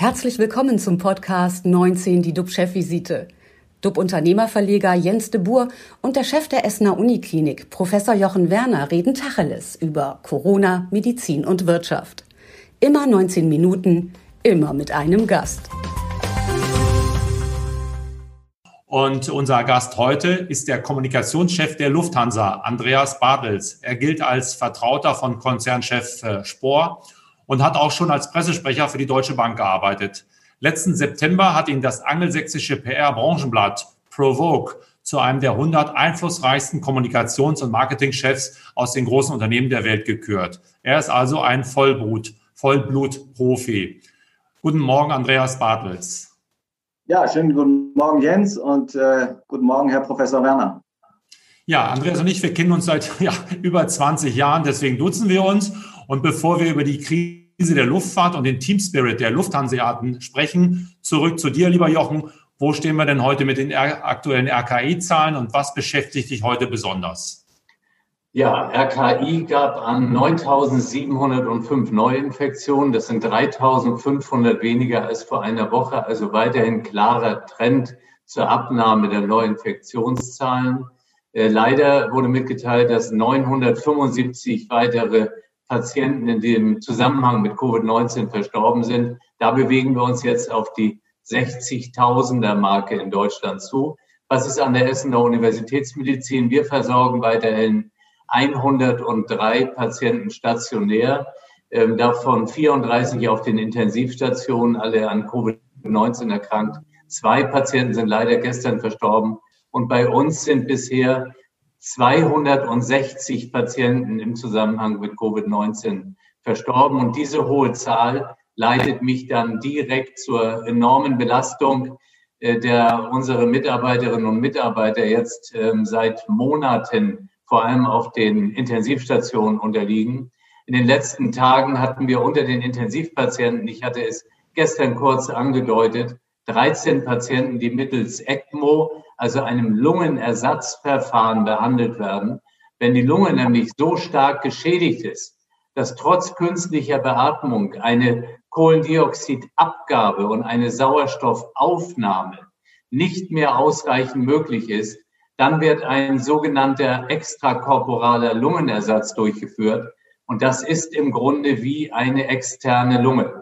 Herzlich willkommen zum Podcast 19, die DUB-Chefvisite. DUB-Unternehmerverleger Jens de Boer und der Chef der Essener Uniklinik, Professor Jochen Werner, reden Tacheles über Corona, Medizin und Wirtschaft. Immer 19 Minuten, immer mit einem Gast. Und unser Gast heute ist der Kommunikationschef der Lufthansa, Andreas Bartels. Er gilt als Vertrauter von Konzernchef äh, Spohr und hat auch schon als Pressesprecher für die Deutsche Bank gearbeitet. Letzten September hat ihn das angelsächsische PR-Branchenblatt Provoke zu einem der 100 einflussreichsten Kommunikations- und Marketingchefs aus den großen Unternehmen der Welt gekürt. Er ist also ein Vollblut, Vollblut-Profi. Guten Morgen, Andreas Bartels. Ja, schönen guten Morgen, Jens, und äh, guten Morgen, Herr Professor Werner. Ja, Andreas und ich, wir kennen uns seit ja, über 20 Jahren, deswegen duzen wir uns. Und bevor wir über die Krise der Luftfahrt und den Team Spirit der Lufthanseaten sprechen, zurück zu dir, lieber Jochen. Wo stehen wir denn heute mit den aktuellen RKI-Zahlen und was beschäftigt dich heute besonders? Ja, RKI gab an 9.705 Neuinfektionen. Das sind 3.500 weniger als vor einer Woche. Also weiterhin klarer Trend zur Abnahme der Neuinfektionszahlen. Äh, leider wurde mitgeteilt, dass 975 weitere Patienten in dem Zusammenhang mit Covid-19 verstorben sind. Da bewegen wir uns jetzt auf die 60.000er Marke in Deutschland zu. Was ist an der Essener Universitätsmedizin? Wir versorgen weiterhin 103 Patienten stationär, ähm, davon 34 auf den Intensivstationen, alle an Covid-19 erkrankt. Zwei Patienten sind leider gestern verstorben. Und bei uns sind bisher 260 Patienten im Zusammenhang mit Covid-19 verstorben. Und diese hohe Zahl leitet mich dann direkt zur enormen Belastung, äh, der unsere Mitarbeiterinnen und Mitarbeiter jetzt ähm, seit Monaten vor allem auf den Intensivstationen unterliegen. In den letzten Tagen hatten wir unter den Intensivpatienten, ich hatte es gestern kurz angedeutet, 13 Patienten, die mittels ECMO, also einem Lungenersatzverfahren, behandelt werden. Wenn die Lunge nämlich so stark geschädigt ist, dass trotz künstlicher Beatmung eine Kohlendioxidabgabe und eine Sauerstoffaufnahme nicht mehr ausreichend möglich ist, dann wird ein sogenannter extrakorporaler Lungenersatz durchgeführt. Und das ist im Grunde wie eine externe Lunge.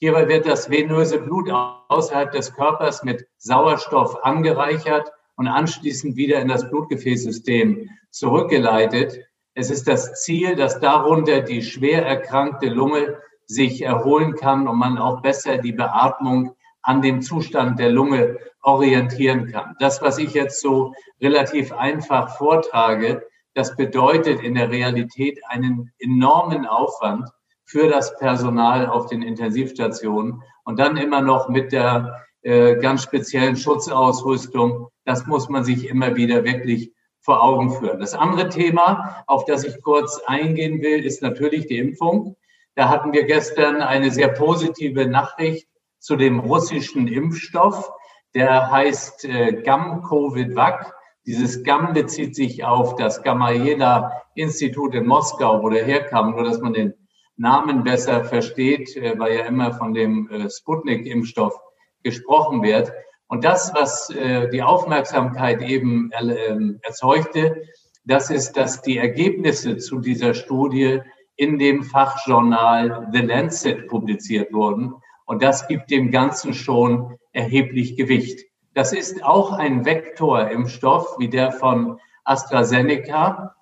Hierbei wird das venöse Blut außerhalb des Körpers mit Sauerstoff angereichert und anschließend wieder in das Blutgefäßsystem zurückgeleitet. Es ist das Ziel, dass darunter die schwer erkrankte Lunge sich erholen kann und man auch besser die Beatmung an dem Zustand der Lunge orientieren kann. Das, was ich jetzt so relativ einfach vortrage, das bedeutet in der Realität einen enormen Aufwand für das Personal auf den Intensivstationen und dann immer noch mit der äh, ganz speziellen Schutzausrüstung. Das muss man sich immer wieder wirklich vor Augen führen. Das andere Thema, auf das ich kurz eingehen will, ist natürlich die Impfung. Da hatten wir gestern eine sehr positive Nachricht zu dem russischen Impfstoff. Der heißt äh, GAM-Covid-Vac. Dieses GAM bezieht sich auf das Gamaleya-Institut in Moskau, wo der herkam, nur dass man den Namen besser versteht, äh, weil ja immer von dem äh, Sputnik-Impfstoff gesprochen wird. Und das, was äh, die Aufmerksamkeit eben äh, erzeugte, das ist, dass die Ergebnisse zu dieser Studie in dem Fachjournal The Lancet publiziert wurden. Und das gibt dem Ganzen schon erheblich Gewicht. Das ist auch ein Vektorimpfstoff wie der von AstraZeneca.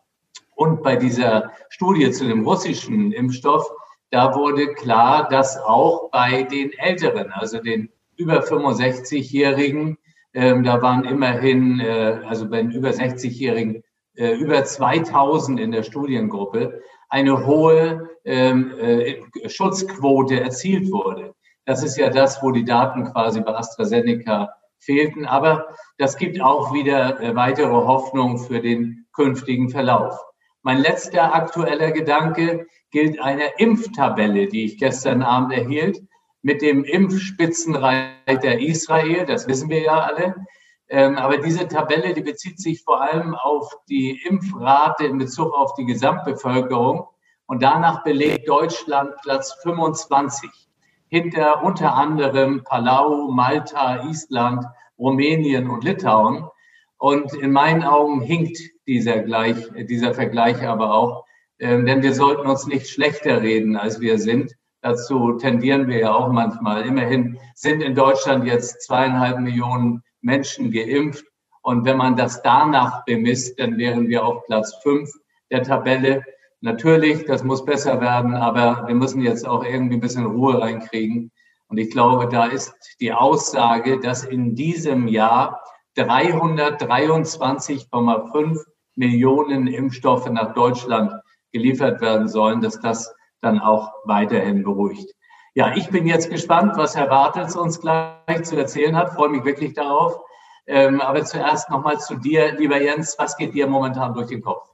Und bei dieser Studie zu dem russischen Impfstoff, da wurde klar, dass auch bei den Älteren, also den über 65-Jährigen, ähm, da waren immerhin, äh, also bei den über 60-Jährigen, äh, über 2000 in der Studiengruppe, eine hohe ähm, äh, Schutzquote erzielt wurde. Das ist ja das, wo die Daten quasi bei AstraZeneca fehlten. Aber das gibt auch wieder äh, weitere Hoffnung für den künftigen Verlauf. Mein letzter aktueller Gedanke gilt einer Impftabelle, die ich gestern Abend erhielt, mit dem Impfspitzenreiter Israel. Das wissen wir ja alle. Ähm, aber diese Tabelle, die bezieht sich vor allem auf die Impfrate in Bezug auf die Gesamtbevölkerung. Und danach belegt Deutschland Platz 25 hinter unter anderem Palau, Malta, Island, Rumänien und Litauen. Und in meinen Augen hinkt dieser, Gleich, dieser Vergleich aber auch, äh, denn wir sollten uns nicht schlechter reden, als wir sind. Dazu tendieren wir ja auch manchmal. Immerhin sind in Deutschland jetzt zweieinhalb Millionen Menschen geimpft. Und wenn man das danach bemisst, dann wären wir auf Platz fünf der Tabelle. Natürlich, das muss besser werden, aber wir müssen jetzt auch irgendwie ein bisschen Ruhe reinkriegen. Und ich glaube, da ist die Aussage, dass in diesem Jahr 323,5 Millionen Impfstoffe nach Deutschland geliefert werden sollen, dass das dann auch weiterhin beruhigt. Ja, ich bin jetzt gespannt, was Herr Bartels uns gleich zu erzählen hat. Freue mich wirklich darauf. Ähm, aber zuerst nochmal zu dir, lieber Jens. Was geht dir momentan durch den Kopf?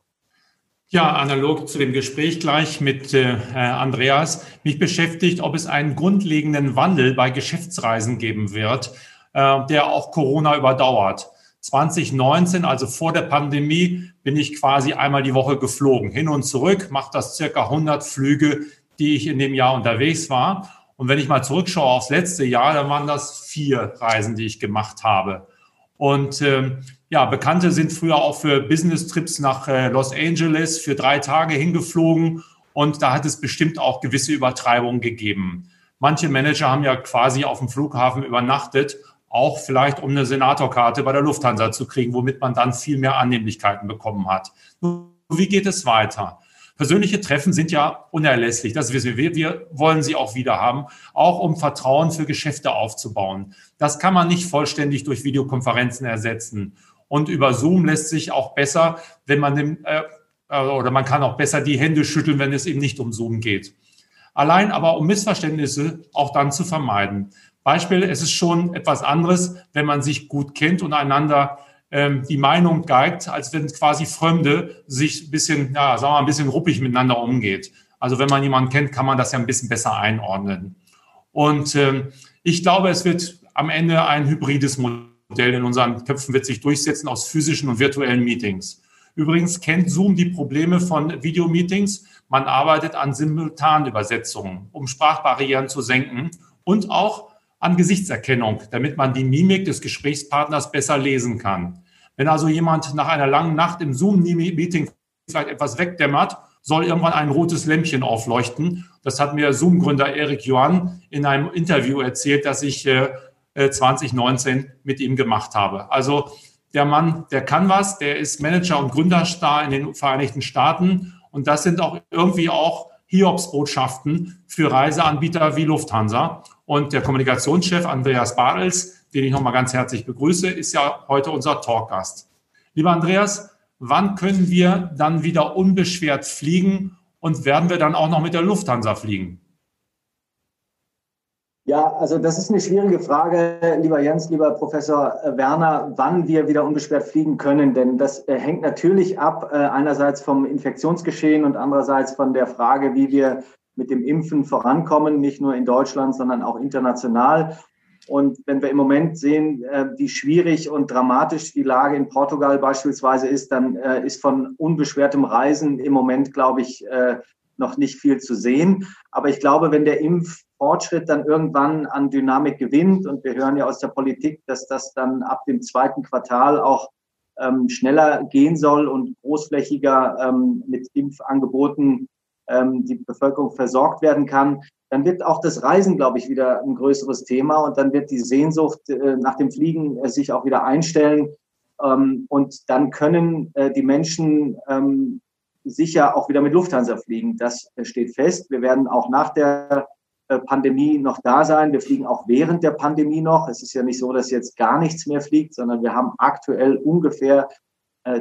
Ja, analog zu dem Gespräch gleich mit äh, Andreas. Mich beschäftigt, ob es einen grundlegenden Wandel bei Geschäftsreisen geben wird äh, der auch Corona überdauert. 2019, also vor der Pandemie, bin ich quasi einmal die Woche geflogen. Hin und zurück, macht das circa 100 Flüge, die ich in dem Jahr unterwegs war. Und wenn ich mal zurückschaue aufs letzte Jahr, dann waren das vier Reisen, die ich gemacht habe. Und ähm, ja, Bekannte sind früher auch für Business-Trips nach äh, Los Angeles für drei Tage hingeflogen. Und da hat es bestimmt auch gewisse Übertreibungen gegeben. Manche Manager haben ja quasi auf dem Flughafen übernachtet auch vielleicht um eine Senatorkarte bei der Lufthansa zu kriegen, womit man dann viel mehr Annehmlichkeiten bekommen hat. Wie geht es weiter? Persönliche Treffen sind ja unerlässlich, das wissen wir. Wir wollen sie auch wieder haben, auch um Vertrauen für Geschäfte aufzubauen. Das kann man nicht vollständig durch Videokonferenzen ersetzen. Und über Zoom lässt sich auch besser, wenn man dem, äh, oder man kann auch besser die Hände schütteln, wenn es eben nicht um Zoom geht. Allein aber um Missverständnisse auch dann zu vermeiden. Beispiel, es ist schon etwas anderes, wenn man sich gut kennt und einander ähm, die Meinung geigt, als wenn quasi Fremde sich ein bisschen, ja, sagen wir mal, ein bisschen ruppig miteinander umgeht. Also wenn man jemanden kennt, kann man das ja ein bisschen besser einordnen. Und ähm, ich glaube, es wird am Ende ein hybrides Modell in unseren Köpfen wird sich durchsetzen aus physischen und virtuellen Meetings. Übrigens kennt Zoom die Probleme von Videomeetings. Man arbeitet an Simultanübersetzungen, um Sprachbarrieren zu senken und auch an Gesichtserkennung, damit man die Mimik des Gesprächspartners besser lesen kann. Wenn also jemand nach einer langen Nacht im Zoom-Meeting vielleicht etwas wegdämmert, soll irgendwann ein rotes Lämpchen aufleuchten. Das hat mir Zoom-Gründer Eric Yuan in einem Interview erzählt, das ich äh, 2019 äh, mit ihm gemacht habe. Also der Mann, der kann was, der ist Manager und Gründerstar in den Vereinigten Staaten. Und das sind auch irgendwie auch Hiobsbotschaften für Reiseanbieter wie Lufthansa. Und der Kommunikationschef Andreas Bartels, den ich nochmal ganz herzlich begrüße, ist ja heute unser Talkgast. Lieber Andreas, wann können wir dann wieder unbeschwert fliegen und werden wir dann auch noch mit der Lufthansa fliegen? Ja, also das ist eine schwierige Frage, lieber Jens, lieber Professor Werner, wann wir wieder unbeschwert fliegen können. Denn das äh, hängt natürlich ab, äh, einerseits vom Infektionsgeschehen und andererseits von der Frage, wie wir mit dem Impfen vorankommen, nicht nur in Deutschland, sondern auch international. Und wenn wir im Moment sehen, äh, wie schwierig und dramatisch die Lage in Portugal beispielsweise ist, dann ist von unbeschwertem Reisen im Moment, glaube ich, noch nicht viel zu sehen. Aber ich glaube, wenn der Impffortschritt dann irgendwann an Dynamik gewinnt, und wir hören ja aus der Politik, dass das dann ab dem zweiten Quartal auch ähm, schneller gehen soll und großflächiger ähm, mit Impfangeboten ähm, die Bevölkerung versorgt werden kann, dann wird auch das Reisen, glaube ich, wieder ein größeres Thema und dann wird die Sehnsucht äh, nach dem Fliegen äh, sich auch wieder einstellen. Ähm, und dann können äh, die Menschen ähm, sicher auch wieder mit Lufthansa fliegen. Das steht fest. Wir werden auch nach der Pandemie noch da sein. Wir fliegen auch während der Pandemie noch. Es ist ja nicht so, dass jetzt gar nichts mehr fliegt, sondern wir haben aktuell ungefähr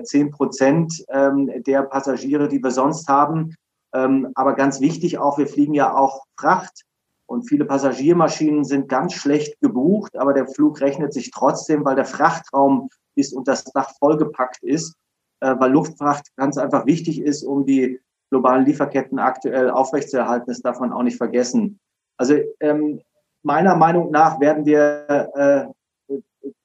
zehn Prozent der Passagiere, die wir sonst haben, ähm, aber ganz wichtig auch, wir fliegen ja auch Fracht und viele Passagiermaschinen sind ganz schlecht gebucht, aber der Flug rechnet sich trotzdem, weil der Frachtraum bis und das Dach vollgepackt ist, äh, weil Luftfracht ganz einfach wichtig ist, um die globalen Lieferketten aktuell aufrechtzuerhalten. Das darf man auch nicht vergessen. Also ähm, meiner Meinung nach werden wir äh,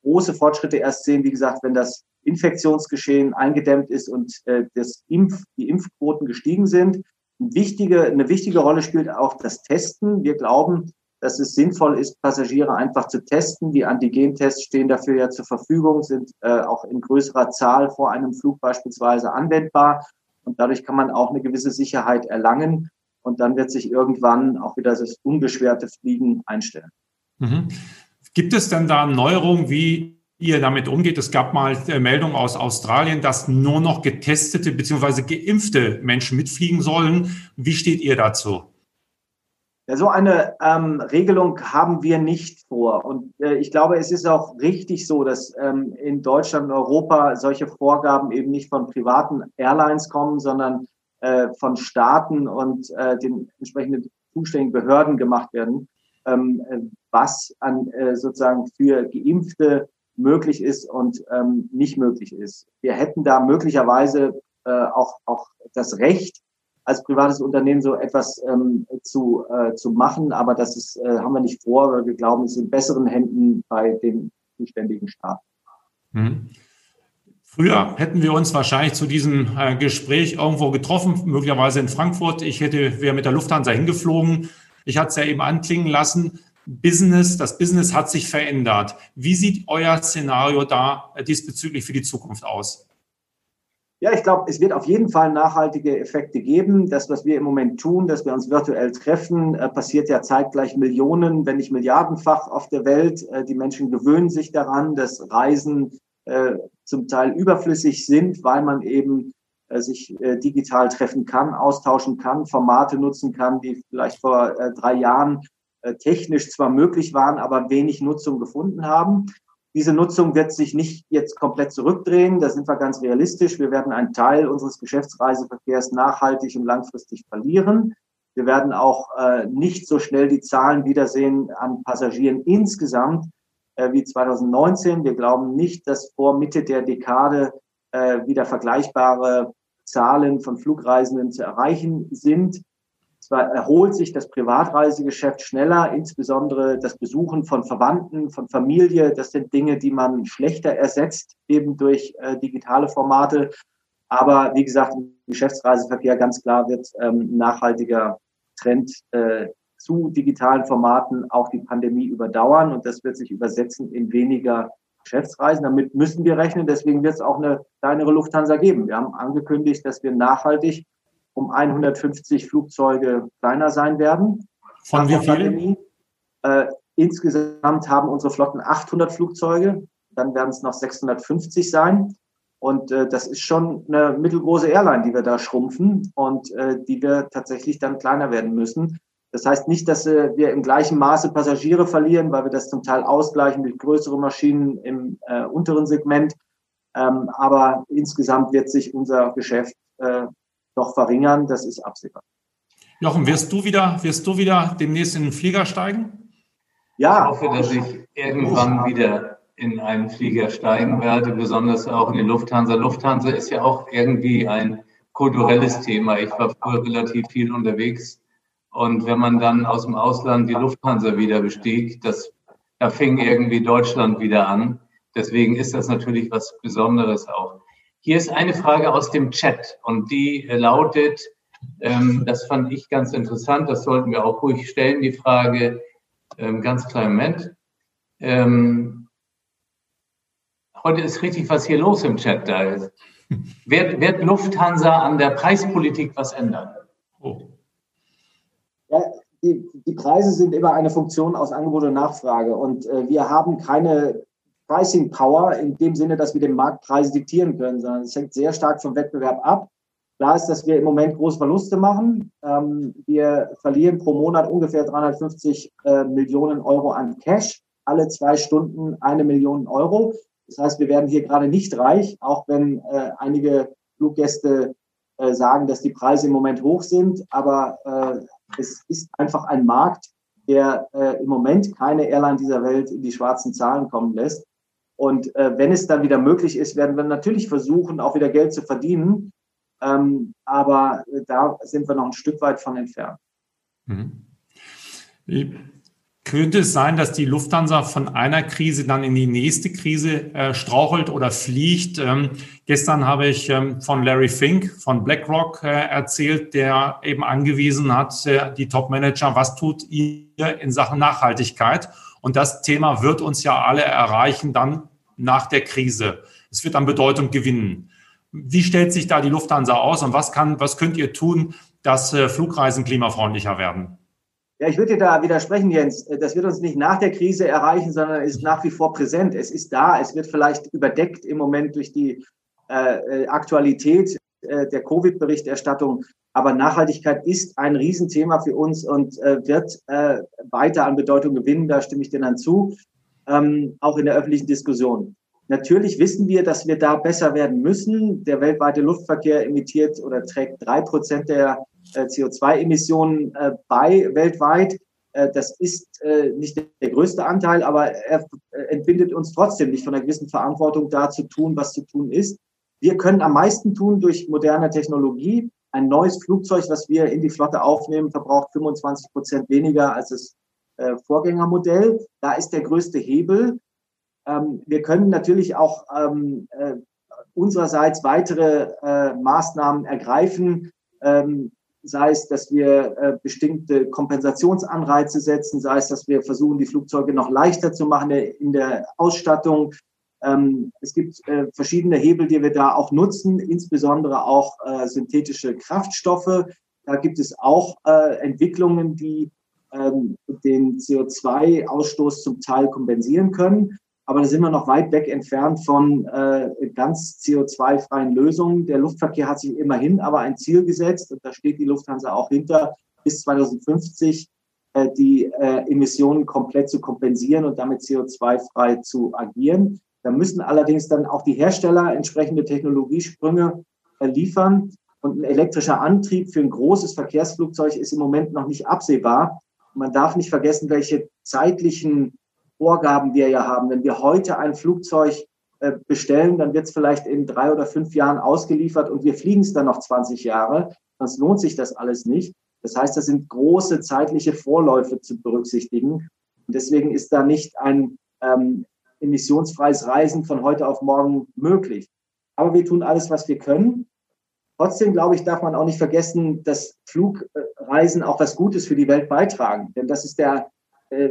große Fortschritte erst sehen, wie gesagt, wenn das Infektionsgeschehen eingedämmt ist und äh, das Impf, die Impfquoten gestiegen sind. Wichtige, eine wichtige Rolle spielt auch das Testen. Wir glauben, dass es sinnvoll ist, Passagiere einfach zu testen. Die Antigentests stehen dafür ja zur Verfügung, sind äh, auch in größerer Zahl vor einem Flug beispielsweise anwendbar. Und dadurch kann man auch eine gewisse Sicherheit erlangen. Und dann wird sich irgendwann auch wieder das unbeschwerte Fliegen einstellen. Mhm. Gibt es denn da Neuerungen, wie ihr damit umgeht? Es gab mal Meldungen aus Australien, dass nur noch getestete bzw. geimpfte Menschen mitfliegen sollen. Wie steht ihr dazu? Ja, so eine ähm, Regelung haben wir nicht vor. Und äh, ich glaube, es ist auch richtig so, dass ähm, in Deutschland und Europa solche Vorgaben eben nicht von privaten Airlines kommen, sondern äh, von Staaten und äh, den entsprechenden zuständigen Behörden gemacht werden, ähm, äh, was an äh, sozusagen für Geimpfte möglich ist und ähm, nicht möglich ist. Wir hätten da möglicherweise äh, auch, auch das Recht, als privates Unternehmen so etwas ähm, zu, äh, zu machen, aber das ist, äh, haben wir nicht vor, weil wir glauben, es sind besseren Händen bei den zuständigen Staaten. Hm. Früher hätten wir uns wahrscheinlich zu diesem äh, Gespräch irgendwo getroffen, möglicherweise in Frankfurt. Ich hätte, wäre mit der Lufthansa hingeflogen. Ich hatte es ja eben anklingen lassen. Business, das Business hat sich verändert. Wie sieht euer Szenario da äh, diesbezüglich für die Zukunft aus? Ja, ich glaube, es wird auf jeden Fall nachhaltige Effekte geben. Das, was wir im Moment tun, dass wir uns virtuell treffen, äh, passiert ja zeitgleich Millionen, wenn nicht milliardenfach auf der Welt. Äh, die Menschen gewöhnen sich daran, dass Reisen äh, zum Teil überflüssig sind, weil man eben äh, sich äh, digital treffen kann, austauschen kann, Formate nutzen kann, die vielleicht vor äh, drei Jahren äh, technisch zwar möglich waren, aber wenig Nutzung gefunden haben. Diese Nutzung wird sich nicht jetzt komplett zurückdrehen. Da sind wir ganz realistisch. Wir werden einen Teil unseres Geschäftsreiseverkehrs nachhaltig und langfristig verlieren. Wir werden auch äh, nicht so schnell die Zahlen wiedersehen an Passagieren insgesamt, wie 2019. Wir glauben nicht, dass vor Mitte der Dekade äh, wieder vergleichbare Zahlen von Flugreisenden zu erreichen sind. Zwar erholt sich das Privatreisegeschäft schneller, insbesondere das Besuchen von Verwandten, von Familie. Das sind Dinge, die man schlechter ersetzt, eben durch äh, digitale Formate. Aber wie gesagt, im Geschäftsreiseverkehr ganz klar wird ähm, nachhaltiger Trend äh, zu digitalen Formaten auch die Pandemie überdauern und das wird sich übersetzen in weniger Geschäftsreisen. Damit müssen wir rechnen. Deswegen wird es auch eine kleinere Lufthansa geben. Wir haben angekündigt, dass wir nachhaltig um 150 Flugzeuge kleiner sein werden. Von wie vielen? Äh, insgesamt haben unsere Flotten 800 Flugzeuge. Dann werden es noch 650 sein. Und äh, das ist schon eine mittelgroße Airline, die wir da schrumpfen und äh, die wir tatsächlich dann kleiner werden müssen. Das heißt nicht, dass äh, wir im gleichen Maße Passagiere verlieren, weil wir das zum Teil ausgleichen durch größere Maschinen im äh, unteren Segment. Ähm, aber insgesamt wird sich unser Geschäft äh, doch verringern. Das ist absehbar. Jochen, wirst du wieder, wirst du wieder demnächst in den Flieger steigen? Ja. Ich hoffe, dass ich irgendwann wieder in einen Flieger steigen werde, besonders auch in die Lufthansa. Lufthansa ist ja auch irgendwie ein kulturelles Thema. Ich war früher relativ viel unterwegs und wenn man dann aus dem Ausland die Lufthansa wieder bestieg, das, da fing irgendwie Deutschland wieder an. Deswegen ist das natürlich was Besonderes auch. Hier ist eine Frage aus dem Chat und die lautet, ähm, das fand ich ganz interessant, das sollten wir auch ruhig stellen, die Frage, ähm, ganz kleinen Moment. Ähm, heute ist richtig was hier los im Chat da. Wird, wird Lufthansa an der Preispolitik was ändern? Oh. Ja, die, die Preise sind immer eine Funktion aus Angebot und Nachfrage. Und äh, wir haben keine Pricing Power in dem Sinne, dass wir den Marktpreis diktieren können, sondern es hängt sehr stark vom Wettbewerb ab. Klar ist, dass wir im Moment große Verluste machen. Ähm, wir verlieren pro Monat ungefähr 350 äh, Millionen Euro an Cash. Alle zwei Stunden eine Million Euro. Das heißt, wir werden hier gerade nicht reich, auch wenn äh, einige Fluggäste äh, sagen, dass die Preise im Moment hoch sind. Aber äh, es ist einfach ein Markt, der äh, im Moment keine Airline dieser Welt in die schwarzen Zahlen kommen lässt. Und äh, wenn es dann wieder möglich ist, werden wir natürlich versuchen, auch wieder Geld zu verdienen. Ähm, aber äh, da sind wir noch ein Stück weit von entfernt. Mhm. Könnte es sein, dass die Lufthansa von einer Krise dann in die nächste Krise äh, strauchelt oder fliegt? Ähm, gestern habe ich ähm, von Larry Fink von BlackRock äh, erzählt, der eben angewiesen hat, äh, die Top-Manager, was tut ihr in Sachen Nachhaltigkeit? Und das Thema wird uns ja alle erreichen dann nach der Krise. Es wird an Bedeutung gewinnen. Wie stellt sich da die Lufthansa aus und was kann, was könnt ihr tun, dass äh, Flugreisen klimafreundlicher werden? Ja, ich würde dir da widersprechen, Jens. Das wird uns nicht nach der Krise erreichen, sondern ist nach wie vor präsent. Es ist da. Es wird vielleicht überdeckt im Moment durch die äh, Aktualität äh, der Covid-Berichterstattung. Aber Nachhaltigkeit ist ein Riesenthema für uns und äh, wird äh, weiter an Bedeutung gewinnen. Da stimme ich dir dann zu, ähm, auch in der öffentlichen Diskussion. Natürlich wissen wir, dass wir da besser werden müssen. Der weltweite Luftverkehr emittiert oder trägt drei Prozent der äh, CO2-Emissionen äh, bei weltweit. Äh, das ist nicht der größte Anteil, aber er entbindet uns trotzdem nicht von einer gewissen Verantwortung, da zu tun, was zu tun ist. Wir können am meisten tun durch moderne Technologie. Ein neues Flugzeug, was wir in die Flotte aufnehmen, verbraucht 25 Prozent weniger als das Vorgängermodell. Da ist der größte Hebel. Ähm, wir können natürlich auch ähm, unsererseits weitere Maßnahmen ergreifen, ähm, sei es, dass wir äh, bestimmte Kompensationsanreize setzen, sei es, dass wir versuchen, die Flugzeuge noch leichter zu machen in der Ausstattung. Ähm, es gibt äh, verschiedene Hebel, die wir da auch nutzen, insbesondere auch äh, synthetische Kraftstoffe. Da gibt es auch äh, Entwicklungen, die ähm, den CO2-Ausstoß zum Teil kompensieren können. Aber da sind wir noch weit weg entfernt von äh, ganz CO2-freien Lösungen. Der Luftverkehr hat sich immerhin aber ein Ziel gesetzt, und da steht die Lufthansa auch hinter, bis 2050 äh, die äh, Emissionen komplett zu kompensieren und damit CO2-frei zu agieren. Da müssen allerdings dann auch die Hersteller entsprechende Technologiesprünge äh, liefern. Und ein elektrischer Antrieb für ein großes Verkehrsflugzeug ist im Moment noch nicht absehbar. Man darf nicht vergessen, welche zeitlichen Vorgaben wir ja haben. Wenn wir heute ein Flugzeug äh, bestellen, dann wird es vielleicht in drei oder fünf Jahren ausgeliefert und wir fliegen es dann noch 20 Jahre. Sonst lohnt sich das alles nicht. Das heißt, das sind große zeitliche Vorläufe zu berücksichtigen. Und deswegen ist da nicht ein ähm, emissionsfreies Reisen von heute auf morgen möglich. Aber wir tun alles, was wir können. Trotzdem, glaube ich, darf man auch nicht vergessen, dass Flugreisen auch was Gutes für die Welt beitragen. Denn das ist der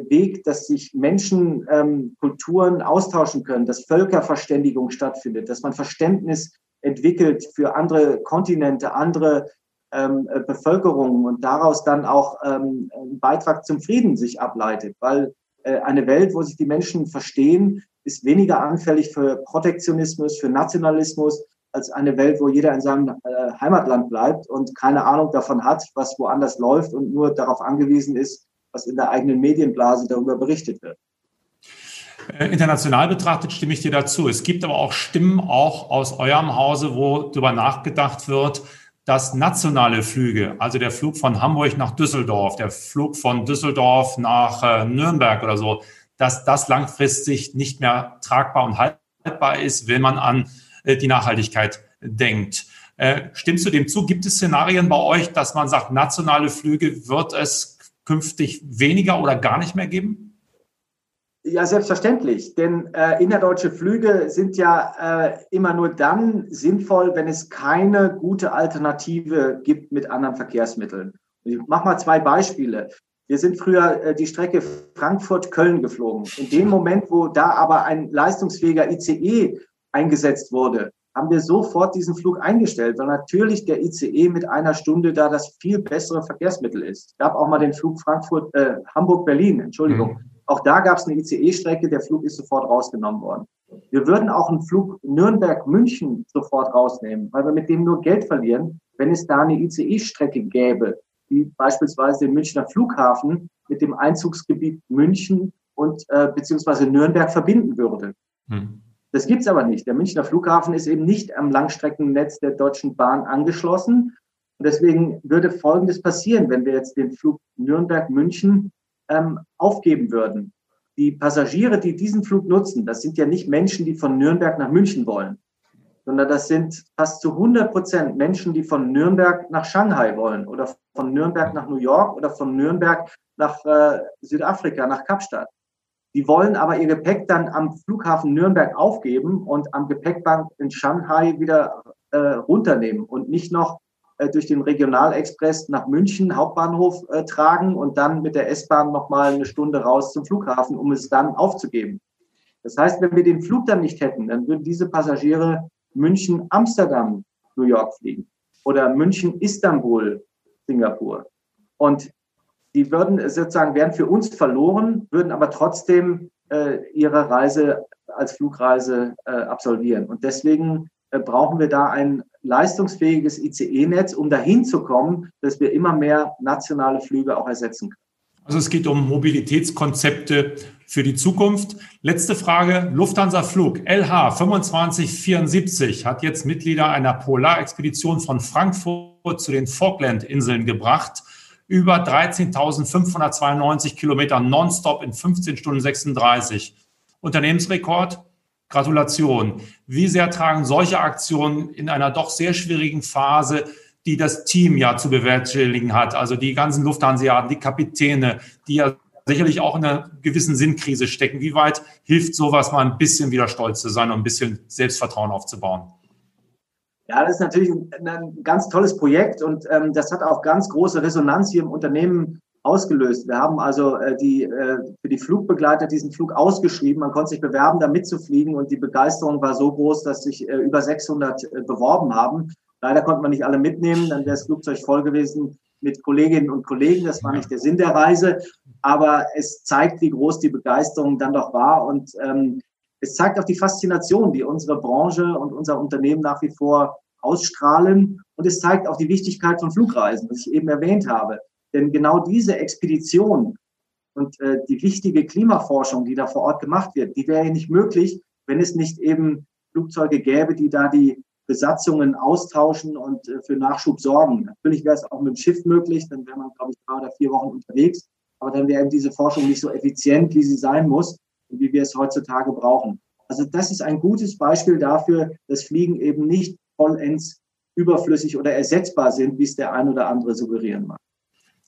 Weg, dass sich Menschen, ähm, Kulturen austauschen können, dass Völkerverständigung stattfindet, dass man Verständnis entwickelt für andere Kontinente, andere ähm, äh, Bevölkerungen und daraus dann auch ähm, ein Beitrag zum Frieden sich ableitet. Weil äh, eine Welt, wo sich die Menschen verstehen, ist weniger anfällig für Protektionismus, für Nationalismus, als eine Welt, wo jeder in seinem äh, Heimatland bleibt und keine Ahnung davon hat, was woanders läuft und nur darauf angewiesen ist, was in der eigenen Medienblase darüber berichtet wird. Äh, international betrachtet stimme ich dir dazu. Es gibt aber auch Stimmen auch aus eurem Hause, wo darüber nachgedacht wird, dass nationale Flüge, also der Flug von Hamburg nach Düsseldorf, der Flug von Düsseldorf nach äh, Nürnberg oder so, dass das langfristig nicht mehr tragbar und haltbar ist, wenn man an äh, die Nachhaltigkeit denkt. Stimmst du dem zu? Gibt es Szenarien bei euch, dass man sagt, nationale Flüge wird es künftig weniger oder gar nicht mehr geben? Ja, selbstverständlich. Denn äh, innerdeutsche Flüge sind ja äh, immer nur dann sinnvoll, wenn es keine gute Alternative gibt mit anderen Verkehrsmitteln. Ich mache mal zwei Beispiele. Wir sind früher äh, die Strecke Frankfurt-Köln geflogen. In dem Moment, wo da aber ein leistungsfähiger ICE eingesetzt wurde, haben wir sofort diesen Flug eingestellt, weil natürlich der ICE mit einer Stunde da das viel bessere Verkehrsmittel ist. Es gab auch mal den Flug Frankfurt, äh, Hamburg-Berlin, Entschuldigung. Mhm. Auch da gab es eine ICE-Strecke, der Flug ist sofort rausgenommen worden. Wir würden auch einen Flug Nürnberg-München sofort rausnehmen, weil wir mit dem nur Geld verlieren, wenn es da eine ICE-Strecke gäbe, wie beispielsweise den Münchner Flughafen mit dem Einzugsgebiet München und äh, beziehungsweise Nürnberg verbinden würde. Mhm. Das gibt's aber nicht. Der Münchner Flughafen ist eben nicht am Langstreckennetz der Deutschen Bahn angeschlossen. Und deswegen würde Folgendes passieren, wenn wir jetzt den Flug Nürnberg-München ähm, aufgeben würden. Die Passagiere, die diesen Flug nutzen, das sind ja nicht Menschen, die von Nürnberg nach München wollen. sondern das sind fast zu 100 Prozent Menschen, die von Nürnberg nach Shanghai wollen oder von Nürnberg nach New York oder von Nürnberg nach äh, Südafrika, nach Kapstadt. Die wollen aber ihr Gepäck dann am Flughafen Nürnberg aufgeben und am Gepäckbank in Shanghai wieder äh, runternehmen und nicht noch äh, durch den Regionalexpress nach München Hauptbahnhof äh, tragen und dann mit der S-Bahn nochmal eine Stunde raus zum Flughafen, um es dann aufzugeben. Das heißt, wenn wir den Flug dann nicht hätten, dann würden diese Passagiere München, Amsterdam, New York fliegen oder München, Istanbul, Singapur. Und die würden sozusagen, wären für uns verloren, würden aber trotzdem äh, ihre Reise als Flugreise äh, absolvieren. Und deswegen äh, brauchen wir da ein leistungsfähiges ICE-Netz, um dahin zu kommen, dass wir immer mehr nationale Flüge auch ersetzen können. Also es geht um Mobilitätskonzepte für die Zukunft. Letzte Frage. Lufthansa Flug LH 2574 hat jetzt Mitglieder einer Polarexpedition von Frankfurt zu den Falkland-Inseln gebracht. Über 13.592 Kilometer nonstop in 15 Stunden 36. Unternehmensrekord. Gratulation. Wie sehr tragen solche Aktionen in einer doch sehr schwierigen Phase die das Team ja zu bewältigen hat. Also die ganzen Lufthansa, die Kapitäne, die ja sicherlich auch in einer gewissen Sinnkrise stecken. Wie weit hilft sowas mal ein bisschen wieder stolz zu sein und ein bisschen Selbstvertrauen aufzubauen? Ja, das ist natürlich ein, ein ganz tolles Projekt und ähm, das hat auch ganz große Resonanz hier im Unternehmen ausgelöst. Wir haben also äh, die, äh, für die Flugbegleiter diesen Flug ausgeschrieben. Man konnte sich bewerben, da mitzufliegen und die Begeisterung war so groß, dass sich äh, über 600 äh, beworben haben. Leider konnte man nicht alle mitnehmen, dann wäre das Flugzeug voll gewesen mit Kolleginnen und Kollegen. Das war nicht der Sinn der Reise, aber es zeigt, wie groß die Begeisterung dann doch war und ähm, es zeigt auch die Faszination, die unsere Branche und unser Unternehmen nach wie vor ausstrahlen und es zeigt auch die Wichtigkeit von Flugreisen, was ich eben erwähnt habe. Denn genau diese Expedition und äh, die wichtige Klimaforschung, die da vor Ort gemacht wird, die wäre nicht möglich, wenn es nicht eben Flugzeuge gäbe, die da die Besatzungen austauschen und äh, für Nachschub sorgen. Natürlich wäre es auch mit dem Schiff möglich, dann wäre man, glaube ich, drei oder vier Wochen unterwegs. Aber dann wäre eben diese Forschung nicht so effizient, wie sie sein muss wie wir es heutzutage brauchen. Also das ist ein gutes Beispiel dafür, dass Fliegen eben nicht vollends überflüssig oder ersetzbar sind, wie es der ein oder andere suggerieren mag.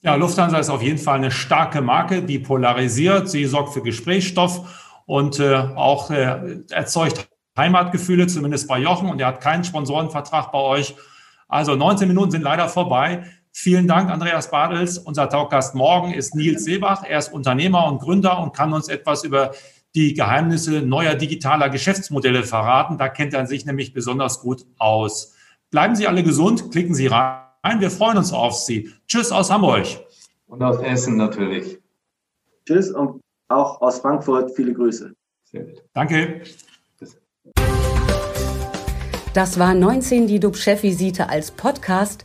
Ja, Lufthansa ist auf jeden Fall eine starke Marke, die polarisiert. Sie sorgt für Gesprächsstoff und äh, auch äh, erzeugt Heimatgefühle, zumindest bei Jochen, und er hat keinen Sponsorenvertrag bei euch. Also 19 Minuten sind leider vorbei. Vielen Dank, Andreas Badels. Unser Talkgast morgen ist Nils Seebach. Er ist Unternehmer und Gründer und kann uns etwas über die Geheimnisse neuer digitaler Geschäftsmodelle verraten. Da kennt er sich nämlich besonders gut aus. Bleiben Sie alle gesund, klicken Sie rein. Wir freuen uns auf Sie. Tschüss aus Hamburg. Und aus Essen natürlich. Tschüss und auch aus Frankfurt viele Grüße. Danke. Das war 19 die DUB-Chefvisite als Podcast.